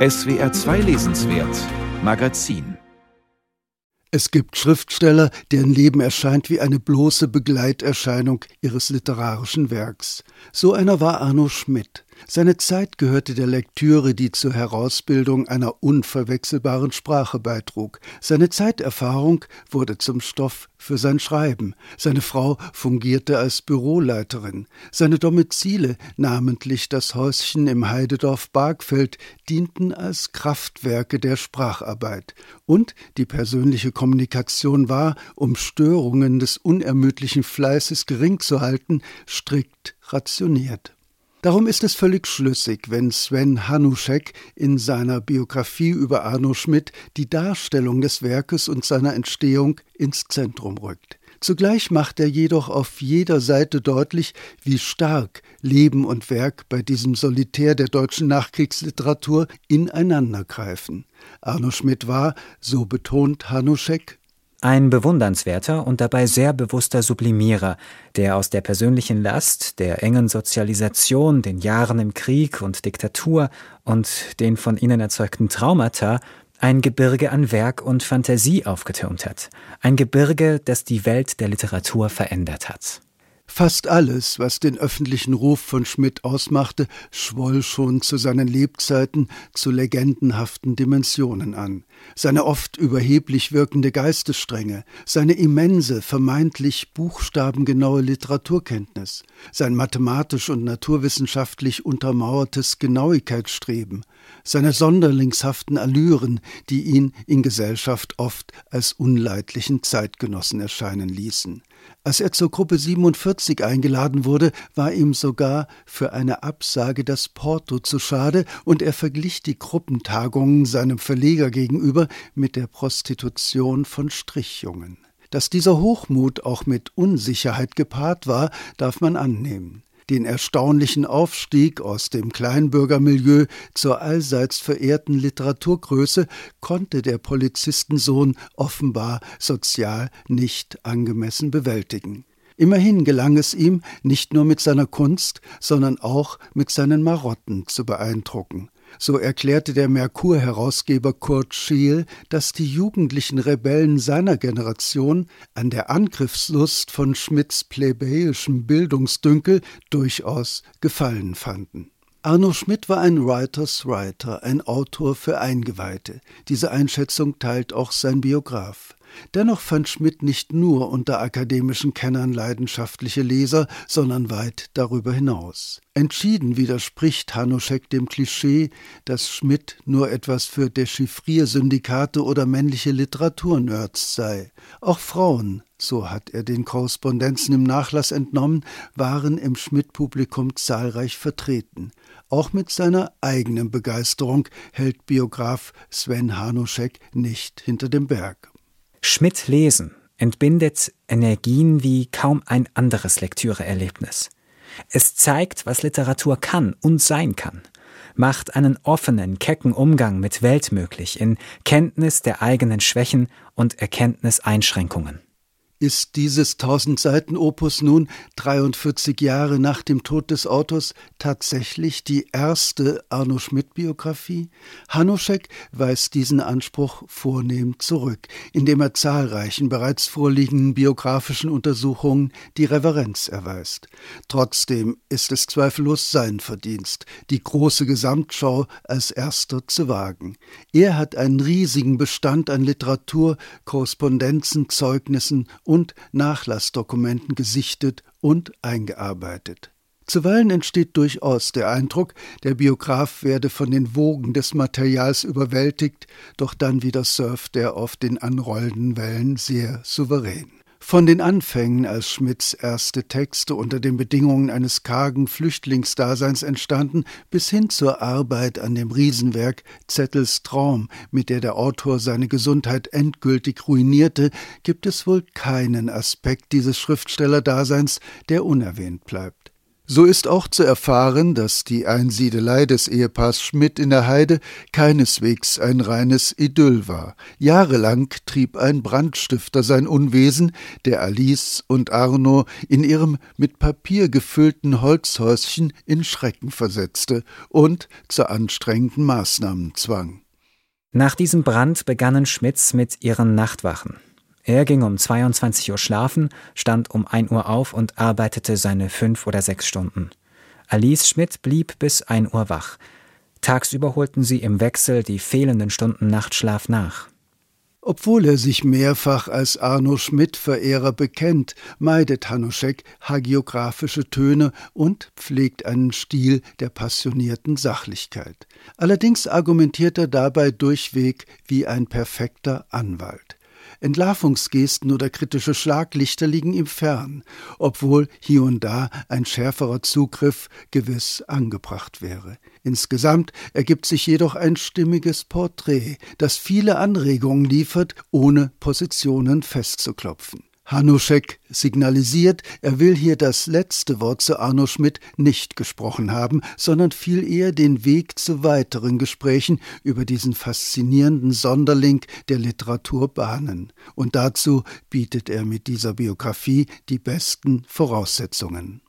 SWR 2 Lesenswert Magazin es gibt Schriftsteller, deren Leben erscheint wie eine bloße Begleiterscheinung ihres literarischen Werks. So einer war Arno Schmidt. Seine Zeit gehörte der Lektüre, die zur Herausbildung einer unverwechselbaren Sprache beitrug. Seine Zeiterfahrung wurde zum Stoff für sein Schreiben. Seine Frau fungierte als Büroleiterin. Seine Domizile, namentlich das Häuschen im Heidedorf Bargfeld, dienten als Kraftwerke der Spracharbeit. Und die persönliche Kommunikation war, um Störungen des unermüdlichen Fleißes gering zu halten, strikt rationiert. Darum ist es völlig schlüssig, wenn Sven Hanuschek in seiner Biografie über Arno Schmidt die Darstellung des Werkes und seiner Entstehung ins Zentrum rückt. Zugleich macht er jedoch auf jeder Seite deutlich, wie stark Leben und Werk bei diesem Solitär der deutschen Nachkriegsliteratur ineinandergreifen. Arno Schmidt war, so betont Hanuschek, ein bewundernswerter und dabei sehr bewusster Sublimierer, der aus der persönlichen Last, der engen Sozialisation, den Jahren im Krieg und Diktatur und den von ihnen erzeugten Traumata ein Gebirge an Werk und Fantasie aufgetürmt hat. Ein Gebirge, das die Welt der Literatur verändert hat. Fast alles, was den öffentlichen Ruf von Schmidt ausmachte, schwoll schon zu seinen Lebzeiten zu legendenhaften Dimensionen an. Seine oft überheblich wirkende Geistesstrenge, seine immense, vermeintlich buchstabengenaue Literaturkenntnis, sein mathematisch und naturwissenschaftlich untermauertes Genauigkeitsstreben, seine sonderlingshaften Allüren, die ihn in Gesellschaft oft als unleidlichen Zeitgenossen erscheinen ließen. Als er zur Gruppe 47 eingeladen wurde, war ihm sogar für eine Absage das Porto zu schade, und er verglich die Gruppentagungen seinem Verleger gegenüber mit der Prostitution von Strichjungen. Dass dieser Hochmut auch mit Unsicherheit gepaart war, darf man annehmen den erstaunlichen Aufstieg aus dem Kleinbürgermilieu zur allseits verehrten Literaturgröße konnte der Polizistensohn offenbar sozial nicht angemessen bewältigen. Immerhin gelang es ihm, nicht nur mit seiner Kunst, sondern auch mit seinen Marotten zu beeindrucken. So erklärte der Merkur-Herausgeber Kurt Scheel, dass die jugendlichen Rebellen seiner Generation an der Angriffslust von Schmidts plebejischem Bildungsdünkel durchaus Gefallen fanden. Arno Schmidt war ein Writers Writer, ein Autor für Eingeweihte. Diese Einschätzung teilt auch sein Biograf. Dennoch fand Schmidt nicht nur unter akademischen Kennern leidenschaftliche Leser, sondern weit darüber hinaus. Entschieden widerspricht Hanuschek dem Klischee, dass Schmidt nur etwas für Dechiffriersyndikate oder männliche Literaturnerds sei. Auch Frauen, so hat er den Korrespondenzen im Nachlass entnommen, waren im Schmidt-Publikum zahlreich vertreten. Auch mit seiner eigenen Begeisterung hält Biograf Sven Hanuschek nicht hinter dem Berg. Schmidt lesen entbindet Energien wie kaum ein anderes Lektüreerlebnis. Es zeigt, was Literatur kann und sein kann, macht einen offenen, kecken Umgang mit Welt möglich in Kenntnis der eigenen Schwächen und Erkenntniseinschränkungen. Ist dieses 1000 Seiten Opus nun 43 Jahre nach dem Tod des Autors tatsächlich die erste Arno Schmidt Biografie? Hanuschek weist diesen Anspruch vornehm zurück, indem er zahlreichen bereits vorliegenden biografischen Untersuchungen die Reverenz erweist. Trotzdem ist es zweifellos sein Verdienst, die große Gesamtschau als erster zu wagen. Er hat einen riesigen Bestand an Literatur, Korrespondenzen, Zeugnissen und Nachlassdokumenten gesichtet und eingearbeitet. Zuweilen entsteht durchaus der Eindruck, der Biograf werde von den Wogen des Materials überwältigt, doch dann wieder surft er auf den anrollenden Wellen sehr souverän. Von den Anfängen, als Schmidts erste Texte unter den Bedingungen eines kargen Flüchtlingsdaseins entstanden, bis hin zur Arbeit an dem Riesenwerk Zettels Traum, mit der der Autor seine Gesundheit endgültig ruinierte, gibt es wohl keinen Aspekt dieses Schriftstellerdaseins, der unerwähnt bleibt. So ist auch zu erfahren, dass die Einsiedelei des Ehepaars Schmidt in der Heide keineswegs ein reines Idyll war. Jahrelang trieb ein Brandstifter sein Unwesen, der Alice und Arno in ihrem mit Papier gefüllten Holzhäuschen in Schrecken versetzte und zu anstrengenden Maßnahmen zwang. Nach diesem Brand begannen Schmidts mit ihren Nachtwachen. Er ging um 22 Uhr schlafen, stand um 1 Uhr auf und arbeitete seine fünf oder sechs Stunden. Alice Schmidt blieb bis 1 Uhr wach. Tagsüber holten sie im Wechsel die fehlenden Stunden Nachtschlaf nach. Obwohl er sich mehrfach als Arno Schmidt-Verehrer bekennt, meidet Hanuschek hagiographische Töne und pflegt einen Stil der passionierten Sachlichkeit. Allerdings argumentiert er dabei durchweg wie ein perfekter Anwalt. Entlarvungsgesten oder kritische Schlaglichter liegen ihm fern, obwohl hier und da ein schärferer Zugriff gewiss angebracht wäre. Insgesamt ergibt sich jedoch ein stimmiges Porträt, das viele Anregungen liefert, ohne Positionen festzuklopfen. Hanuschek signalisiert, er will hier das letzte Wort zu Arno Schmidt nicht gesprochen haben, sondern viel eher den Weg zu weiteren Gesprächen über diesen faszinierenden Sonderling der Literatur bahnen. Und dazu bietet er mit dieser Biografie die besten Voraussetzungen.